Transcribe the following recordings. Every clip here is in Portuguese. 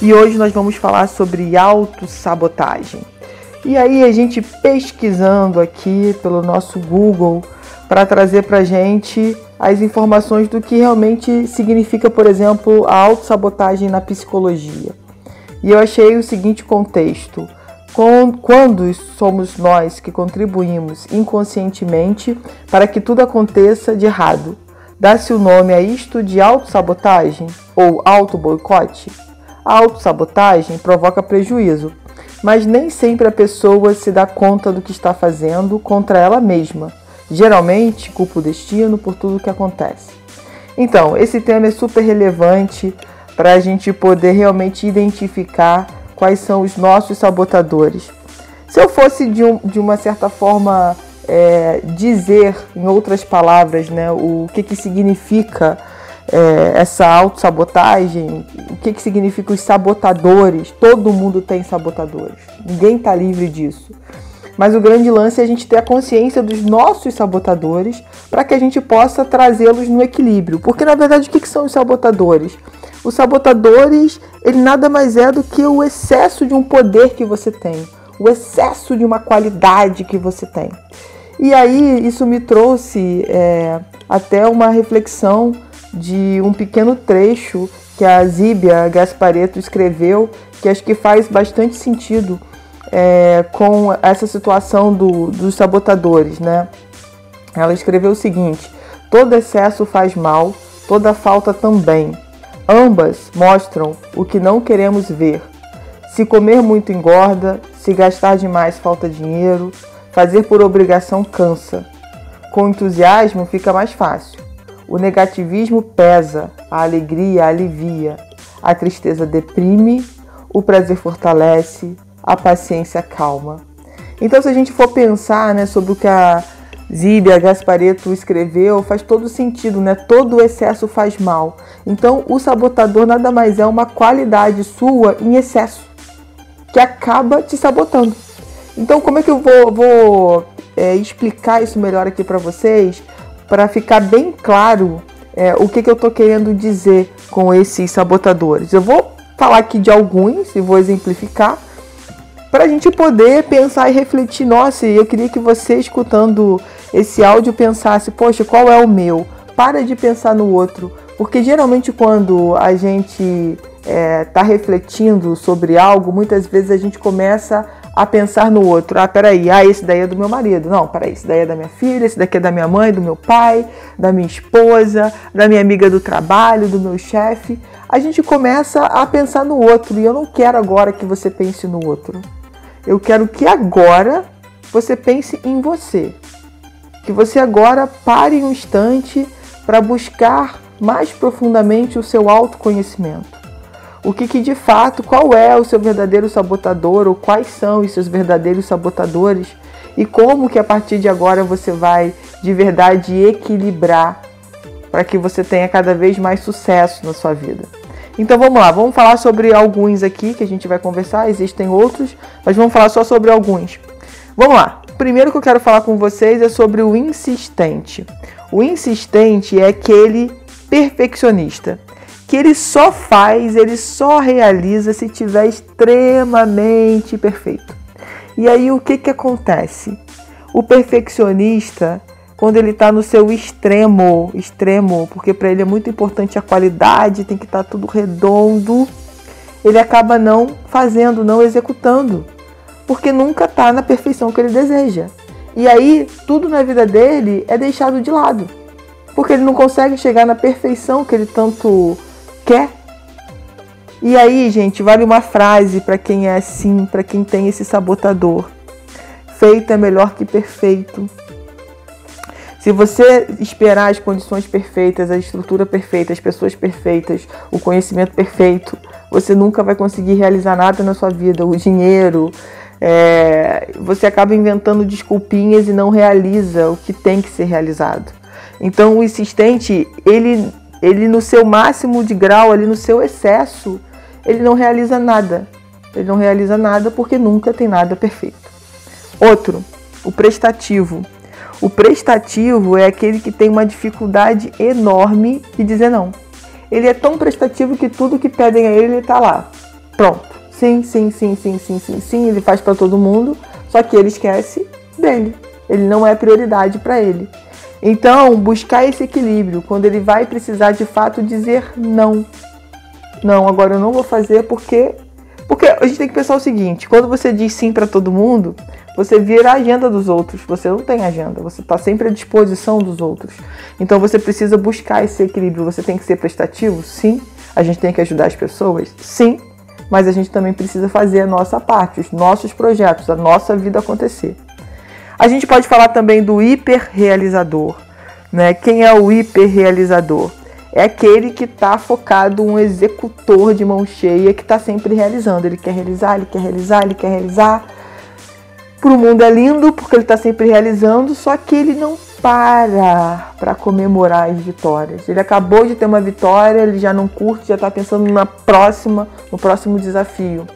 E hoje nós vamos falar sobre autossabotagem. E aí a gente pesquisando aqui pelo nosso Google para trazer para gente as informações do que realmente significa, por exemplo, a autossabotagem na psicologia. E eu achei o seguinte contexto: quando somos nós que contribuímos inconscientemente para que tudo aconteça de errado, dá-se o nome a isto de autossabotagem ou auto-boicote? A autossabotagem provoca prejuízo, mas nem sempre a pessoa se dá conta do que está fazendo contra ela mesma. Geralmente, culpa o destino por tudo o que acontece. Então, esse tema é super relevante para a gente poder realmente identificar quais são os nossos sabotadores. Se eu fosse, de, um, de uma certa forma, é, dizer, em outras palavras, né, o que, que significa é, essa autossabotagem, o que, que significa os sabotadores. Todo mundo tem sabotadores, ninguém está livre disso. Mas o grande lance é a gente ter a consciência dos nossos sabotadores para que a gente possa trazê-los no equilíbrio. Porque na verdade o que, que são os sabotadores? Os sabotadores, ele nada mais é do que o excesso de um poder que você tem, o excesso de uma qualidade que você tem. E aí isso me trouxe é, até uma reflexão de um pequeno trecho que a Zíbia Gaspareto escreveu, que acho que faz bastante sentido é, com essa situação do, dos sabotadores, né? Ela escreveu o seguinte: todo excesso faz mal, toda falta também. Ambas mostram o que não queremos ver. Se comer muito engorda, se gastar demais falta dinheiro, fazer por obrigação cansa. Com entusiasmo fica mais fácil. O negativismo pesa, a alegria alivia, a tristeza deprime, o prazer fortalece, a paciência calma. Então, se a gente for pensar né, sobre o que a Zíbia Gaspareto escreveu, faz todo sentido, né? Todo excesso faz mal. Então, o sabotador nada mais é uma qualidade sua em excesso, que acaba te sabotando. Então, como é que eu vou, vou é, explicar isso melhor aqui para vocês? Para ficar bem claro é, o que, que eu estou querendo dizer com esses sabotadores. Eu vou falar aqui de alguns e vou exemplificar para a gente poder pensar e refletir. Nossa, eu queria que você, escutando esse áudio, pensasse: poxa, qual é o meu? Para de pensar no outro, porque geralmente quando a gente está é, tá refletindo sobre algo, muitas vezes a gente começa a pensar no outro. Ah, peraí, ah, esse daí é do meu marido. Não, peraí, esse daí é da minha filha, esse daqui é da minha mãe, do meu pai, da minha esposa, da minha amiga do trabalho, do meu chefe. A gente começa a pensar no outro e eu não quero agora que você pense no outro. Eu quero que agora você pense em você. Que você agora pare um instante para buscar mais profundamente o seu autoconhecimento o que, que de fato, qual é o seu verdadeiro sabotador ou quais são os seus verdadeiros sabotadores e como que a partir de agora você vai de verdade equilibrar para que você tenha cada vez mais sucesso na sua vida. Então vamos lá, vamos falar sobre alguns aqui que a gente vai conversar, existem outros, mas vamos falar só sobre alguns. Vamos lá. Primeiro que eu quero falar com vocês é sobre o insistente. O insistente é aquele perfeccionista que ele só faz, ele só realiza se tiver extremamente perfeito. E aí o que, que acontece? O perfeccionista, quando ele está no seu extremo, extremo, porque para ele é muito importante a qualidade, tem que estar tá tudo redondo, ele acaba não fazendo, não executando, porque nunca está na perfeição que ele deseja. E aí tudo na vida dele é deixado de lado, porque ele não consegue chegar na perfeição que ele tanto quer. E aí, gente, vale uma frase para quem é assim, para quem tem esse sabotador. Feito é melhor que perfeito. Se você esperar as condições perfeitas, a estrutura perfeita, as pessoas perfeitas, o conhecimento perfeito, você nunca vai conseguir realizar nada na sua vida. O dinheiro, é, você acaba inventando desculpinhas e não realiza o que tem que ser realizado. Então o insistente, ele, ele no seu máximo de grau, ali no seu excesso, ele não realiza nada. Ele não realiza nada porque nunca tem nada perfeito. Outro, o prestativo. O prestativo é aquele que tem uma dificuldade enorme de dizer não. Ele é tão prestativo que tudo que pedem a ele, ele tá lá. Pronto. Sim, sim, sim, sim, sim, sim, sim, ele faz para todo mundo, só que ele esquece dele. Ele não é prioridade para ele. Então, buscar esse equilíbrio, quando ele vai precisar de fato dizer não. Não, agora eu não vou fazer porque porque a gente tem que pensar o seguinte, quando você diz sim para todo mundo, você vira a agenda dos outros. Você não tem agenda, você está sempre à disposição dos outros. Então você precisa buscar esse equilíbrio. Você tem que ser prestativo? Sim. A gente tem que ajudar as pessoas? Sim. Mas a gente também precisa fazer a nossa parte, os nossos projetos, a nossa vida acontecer. A gente pode falar também do hiperrealizador. Né? Quem é o hiperrealizador? É aquele que está focado, um executor de mão cheia que está sempre realizando. Ele quer realizar, ele quer realizar, ele quer realizar para o mundo é lindo porque ele está sempre realizando, só que ele não para para comemorar as vitórias. Ele acabou de ter uma vitória, ele já não curte, já está pensando na próxima, no próximo desafio.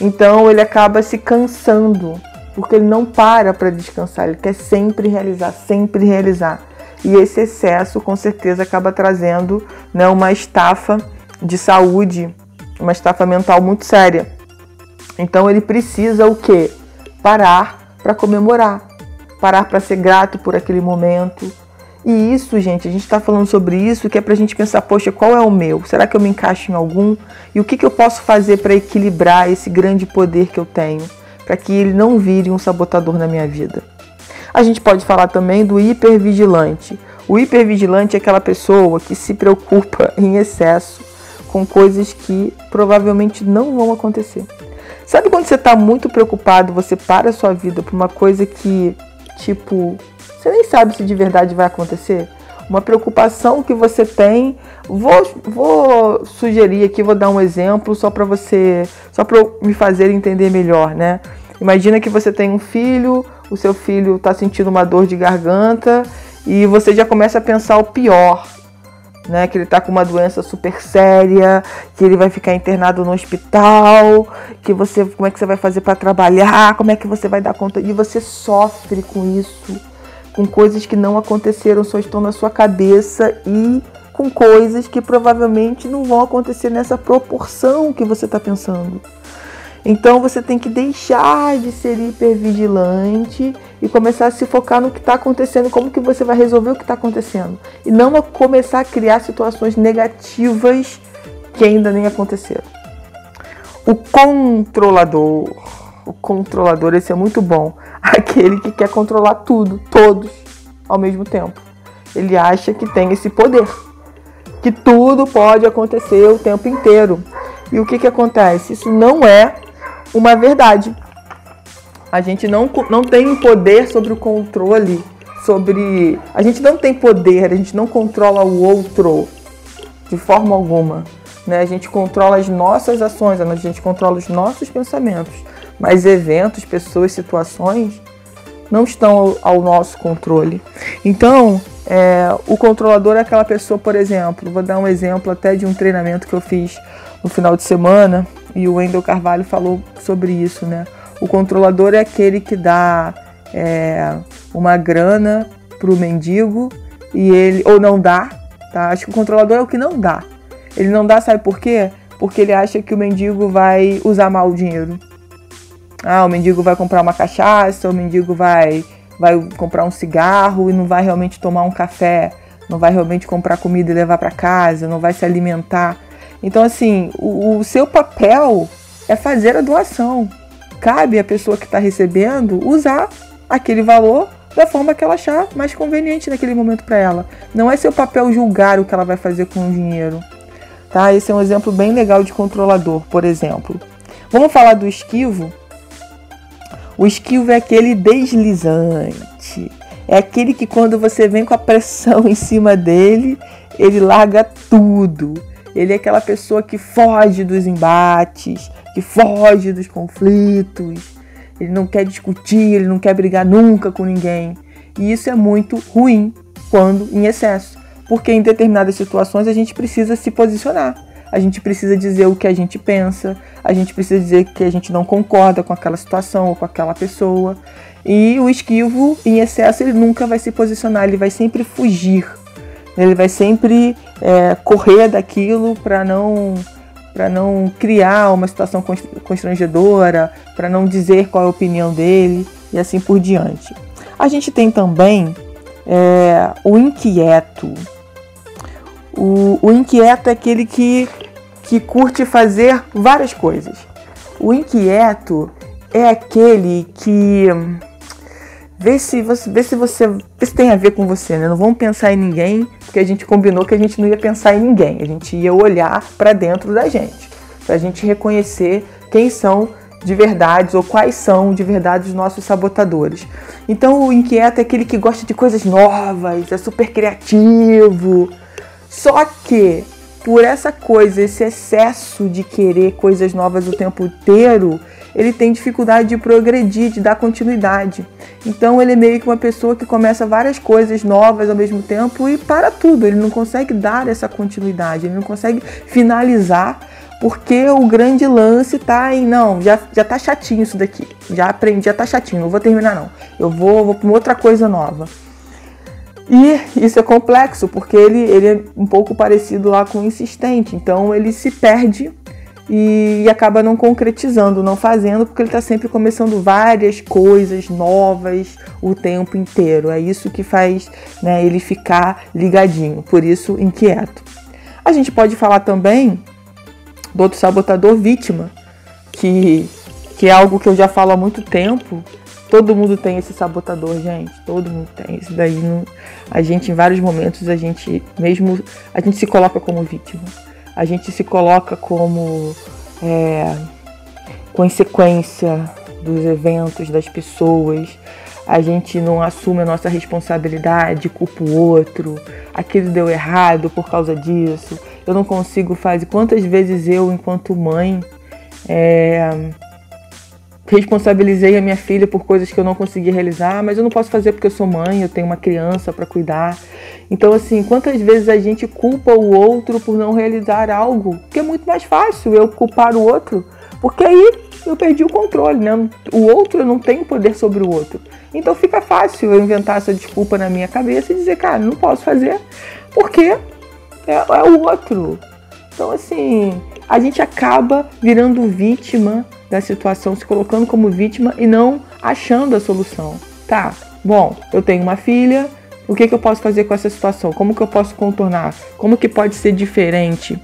Então ele acaba se cansando porque ele não para para descansar, ele quer sempre realizar, sempre realizar. E esse excesso com certeza acaba trazendo né, uma estafa de saúde, uma estafa mental muito séria. Então ele precisa o quê? parar para comemorar, parar para ser grato por aquele momento. E isso, gente, a gente está falando sobre isso, que é para a gente pensar, poxa, qual é o meu? Será que eu me encaixo em algum? E o que, que eu posso fazer para equilibrar esse grande poder que eu tenho, para que ele não vire um sabotador na minha vida? A gente pode falar também do hipervigilante. O hipervigilante é aquela pessoa que se preocupa em excesso com coisas que provavelmente não vão acontecer. Sabe quando você tá muito preocupado, você para a sua vida por uma coisa que, tipo, você nem sabe se de verdade vai acontecer? Uma preocupação que você tem. Vou, vou sugerir aqui, vou dar um exemplo só para você, só para me fazer entender melhor, né? Imagina que você tem um filho, o seu filho está sentindo uma dor de garganta e você já começa a pensar o pior né? Que ele tá com uma doença super séria, que ele vai ficar internado no hospital, que você, como é que você vai fazer para trabalhar, como é que você vai dar conta e você sofre com isso, com coisas que não aconteceram, só estão na sua cabeça e com coisas que provavelmente não vão acontecer nessa proporção que você está pensando. Então você tem que deixar de ser hipervigilante e começar a se focar no que está acontecendo, como que você vai resolver o que está acontecendo. E não começar a criar situações negativas que ainda nem aconteceram. O controlador. O controlador, esse é muito bom. Aquele que quer controlar tudo, todos, ao mesmo tempo. Ele acha que tem esse poder. Que tudo pode acontecer o tempo inteiro. E o que, que acontece? Isso não é uma verdade. A gente não, não tem poder sobre o controle, sobre. A gente não tem poder, a gente não controla o outro de forma alguma. Né? A gente controla as nossas ações, a gente controla os nossos pensamentos. Mas eventos, pessoas, situações não estão ao, nosso controle. Então, é, o controlador é aquela pessoa, por exemplo, vou dar um exemplo até de um treinamento que eu fiz no final de semana e o Wendel Carvalho falou sobre isso, né? O controlador é aquele que dá é, uma grana pro mendigo e ele ou não dá, tá? Acho que o controlador é o que não dá. Ele não dá, sabe por quê? Porque ele acha que o mendigo vai usar mal o dinheiro. Ah, o mendigo vai comprar uma cachaça, o mendigo vai vai comprar um cigarro e não vai realmente tomar um café, não vai realmente comprar comida e levar para casa, não vai se alimentar. Então, assim, o, o seu papel é fazer a doação cabe à pessoa que está recebendo usar aquele valor da forma que ela achar mais conveniente naquele momento para ela. Não é seu papel julgar o que ela vai fazer com o dinheiro. Tá? Esse é um exemplo bem legal de controlador, por exemplo. Vamos falar do esquivo? O esquivo é aquele deslizante. é aquele que quando você vem com a pressão em cima dele, ele larga tudo. Ele é aquela pessoa que foge dos embates, que foge dos conflitos. Ele não quer discutir, ele não quer brigar nunca com ninguém. E isso é muito ruim quando em excesso, porque em determinadas situações a gente precisa se posicionar. A gente precisa dizer o que a gente pensa, a gente precisa dizer que a gente não concorda com aquela situação ou com aquela pessoa. E o esquivo, em excesso, ele nunca vai se posicionar, ele vai sempre fugir. Ele vai sempre é, correr daquilo para não para não criar uma situação constrangedora, para não dizer qual é a opinião dele e assim por diante. A gente tem também é, o inquieto. O, o inquieto é aquele que, que curte fazer várias coisas. O inquieto é aquele que Vê se você, vê se você, vê se tem a ver com você, né? Não vamos pensar em ninguém, porque a gente combinou que a gente não ia pensar em ninguém. A gente ia olhar para dentro da gente, para a gente reconhecer quem são de verdade ou quais são de verdade os nossos sabotadores. Então o inquieto é aquele que gosta de coisas novas, é super criativo. Só que por essa coisa, esse excesso de querer coisas novas o tempo inteiro, ele tem dificuldade de progredir, de dar continuidade. Então ele é meio que uma pessoa que começa várias coisas novas ao mesmo tempo e para tudo. Ele não consegue dar essa continuidade, ele não consegue finalizar porque o grande lance tá em não, já, já tá chatinho isso daqui. Já aprendi, já tá chatinho, não vou terminar não. Eu vou, vou para outra coisa nova. E isso é complexo, porque ele, ele é um pouco parecido lá com o insistente, então ele se perde e, acaba não concretizando, não fazendo, porque ele está sempre começando várias coisas novas o tempo inteiro. É isso que faz né, ele ficar ligadinho, por isso inquieto. A gente pode falar também do outro sabotador vítima, que, que é algo que eu já falo há muito tempo. Todo mundo tem esse sabotador, gente. Todo mundo tem. Isso daí, não, a gente, em vários momentos, a gente mesmo a gente se coloca como vítima a gente se coloca como é, consequência dos eventos, das pessoas, a gente não assume a nossa responsabilidade, culpa o outro, aquilo deu errado por causa disso, eu não consigo fazer. Quantas vezes eu, enquanto mãe, é, responsabilizei a minha filha por coisas que eu não consegui realizar, mas eu não posso fazer porque eu sou mãe, eu tenho uma criança para cuidar. Então, assim, quantas vezes a gente culpa o outro por não realizar algo? Que é muito mais fácil eu culpar o outro, porque aí eu perdi o controle, né? O outro não tem poder sobre o outro. Então fica fácil eu inventar essa desculpa na minha cabeça e dizer, cara, não posso fazer porque é, é o outro. Então, assim, a gente acaba virando vítima da situação, se colocando como vítima e não achando a solução. Tá, bom, eu tenho uma filha, o que, que eu posso fazer com essa situação? Como que eu posso contornar? Como que pode ser diferente?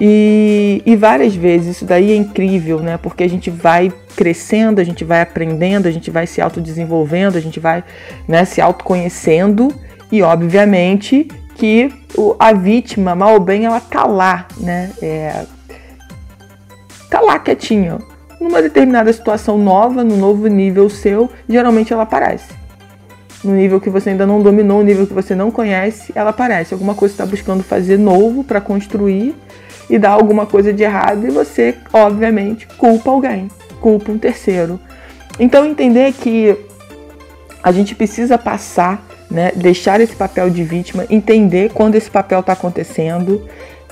E, e, várias vezes isso daí é incrível, né? Porque a gente vai crescendo, a gente vai aprendendo, a gente vai se autodesenvolvendo, a gente vai né, se autoconhecendo e, obviamente, que o, a vítima, mal ou bem, ela tá lá, né? É, tá lá quietinha. Numa determinada situação nova, no novo nível seu, geralmente ela aparece. No nível que você ainda não dominou, no nível que você não conhece, ela aparece. Alguma coisa está buscando fazer novo para construir e dá alguma coisa de errado e você, obviamente, culpa alguém, culpa um terceiro. Então entender que a gente precisa passar, né, deixar esse papel de vítima, entender quando esse papel está acontecendo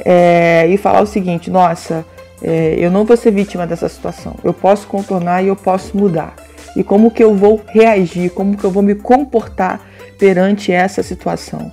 é, e falar o seguinte: nossa, é, eu não vou ser vítima dessa situação. Eu posso contornar e eu posso mudar. E como que eu vou reagir, como que eu vou me comportar perante essa situação.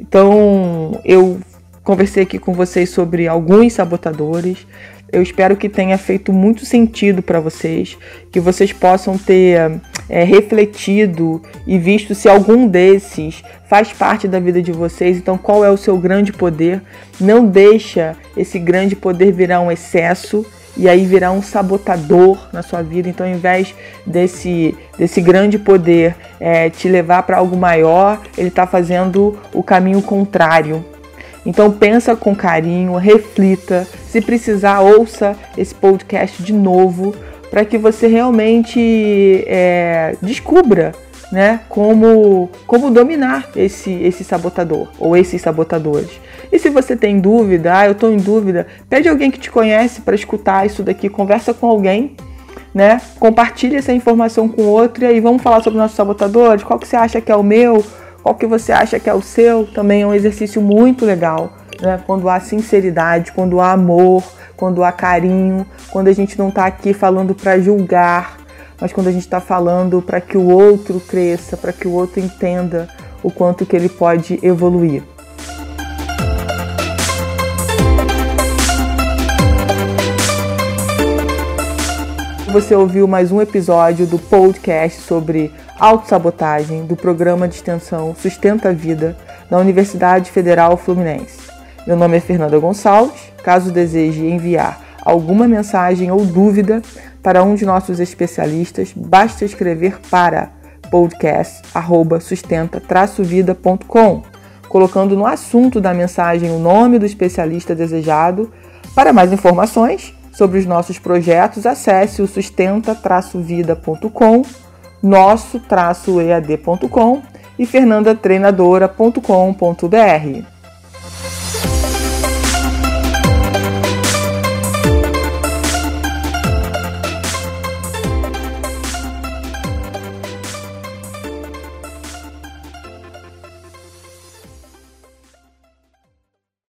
Então, eu conversei aqui com vocês sobre alguns sabotadores. Eu espero que tenha feito muito sentido para vocês, que vocês possam ter é, refletido e visto se algum desses faz parte da vida de vocês. Então, qual é o seu grande poder? Não deixa esse grande poder virar um excesso e aí virar um sabotador na sua vida. Então, ao invés desse, desse grande poder é, te levar para algo maior, ele está fazendo o caminho contrário. Então pensa com carinho, reflita, se precisar ouça esse podcast de novo para que você realmente é, descubra né, como, como dominar esse, esse sabotador ou esses sabotadores. E se você tem dúvida, ah, eu estou em dúvida, pede alguém que te conhece para escutar isso daqui, conversa com alguém, né? Compartilhe essa informação com outro e aí vamos falar sobre nossos sabotadores, qual que você acha que é o meu, qual que você acha que é o seu, também é um exercício muito legal, né? Quando há sinceridade, quando há amor, quando há carinho, quando a gente não está aqui falando para julgar, mas quando a gente está falando para que o outro cresça, para que o outro entenda o quanto que ele pode evoluir. Você ouviu mais um episódio do podcast sobre autossabotagem do programa de extensão Sustenta a Vida da Universidade Federal Fluminense. Meu nome é Fernanda Gonçalves. Caso deseje enviar alguma mensagem ou dúvida, para um de nossos especialistas, basta escrever para podcast@sustenta-vida.com, colocando no assunto da mensagem o nome do especialista desejado. Para mais informações sobre os nossos projetos, acesse o sustenta-vida.com, nosso-ead.com e fernandatreinadora.com.br.